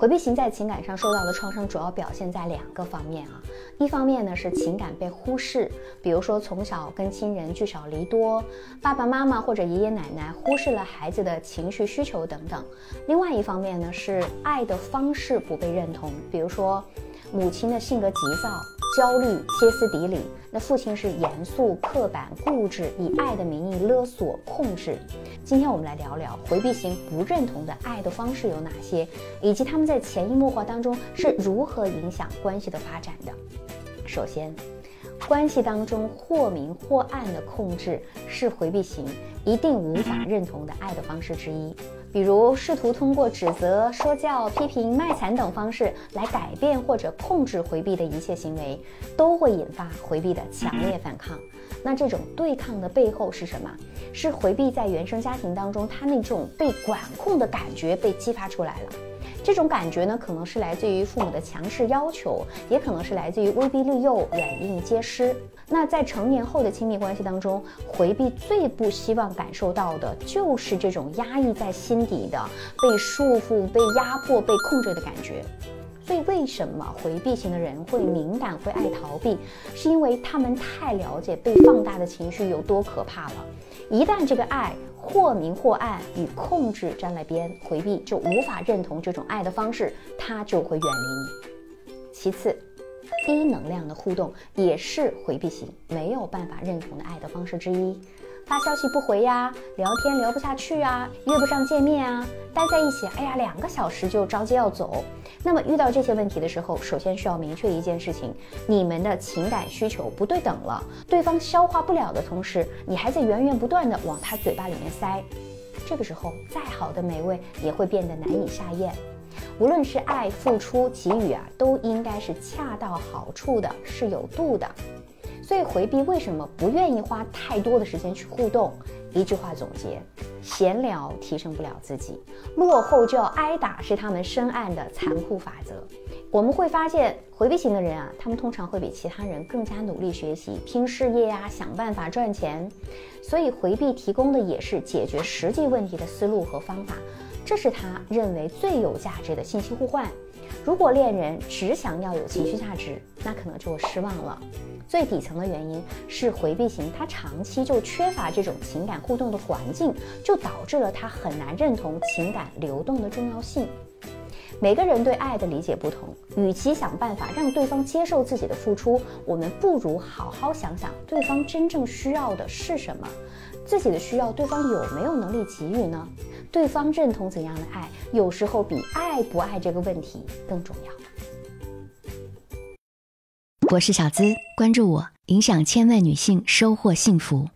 回避型在情感上受到的创伤主要表现在两个方面啊，一方面呢是情感被忽视，比如说从小跟亲人聚少离多，爸爸妈妈或者爷爷奶奶忽视了孩子的情绪需求等等；另外一方面呢是爱的方式不被认同，比如说母亲的性格急躁。焦虑、歇斯底里，那父亲是严肃、刻板、固执，以爱的名义勒索、控制。今天我们来聊聊回避型不认同的爱的方式有哪些，以及他们在潜移默化当中是如何影响关系的发展的。首先，关系当中或明或暗的控制是回避型一定无法认同的爱的方式之一。比如试图通过指责、说教、批评、卖惨等方式来改变或者控制回避的一切行为，都会引发回避的强烈反抗。那这种对抗的背后是什么？是回避在原生家庭当中他那种被管控的感觉被激发出来了。这种感觉呢，可能是来自于父母的强势要求，也可能是来自于威逼利诱、软硬皆施。那在成年后的亲密关系当中，回避最不希望感受到的就是这种压抑在心底的被束缚、被压迫、被控制的感觉。所以，为什么回避型的人会敏感、会爱逃避？是因为他们太了解被放大的情绪有多可怕了。一旦这个爱或明或暗与控制沾了边，回避就无法认同这种爱的方式，他就会远离你。其次。低能量的互动也是回避型没有办法认同的爱的方式之一，发消息不回呀，聊天聊不下去啊，约不上见面啊，待在一起，哎呀，两个小时就着急要走。那么遇到这些问题的时候，首先需要明确一件事情：你们的情感需求不对等了，对方消化不了的同时，你还在源源不断的往他嘴巴里面塞，这个时候再好的美味也会变得难以下咽。无论是爱、付出、给予啊，都应该是恰到好处的，是有度的。所以回避为什么不愿意花太多的时间去互动？一句话总结：闲聊提升不了自己，落后就要挨打，是他们深谙的残酷法则。我们会发现，回避型的人啊，他们通常会比其他人更加努力学习、拼事业呀，想办法赚钱。所以回避提供的也是解决实际问题的思路和方法。这是他认为最有价值的信息互换。如果恋人只想要有情绪价值，那可能就会失望了。最底层的原因是回避型，他长期就缺乏这种情感互动的环境，就导致了他很难认同情感流动的重要性。每个人对爱的理解不同，与其想办法让对方接受自己的付出，我们不如好好想想对方真正需要的是什么，自己的需要对方有没有能力给予呢？对方认同怎样的爱，有时候比爱不爱这个问题更重要。我是小资，关注我，影响千万女性，收获幸福。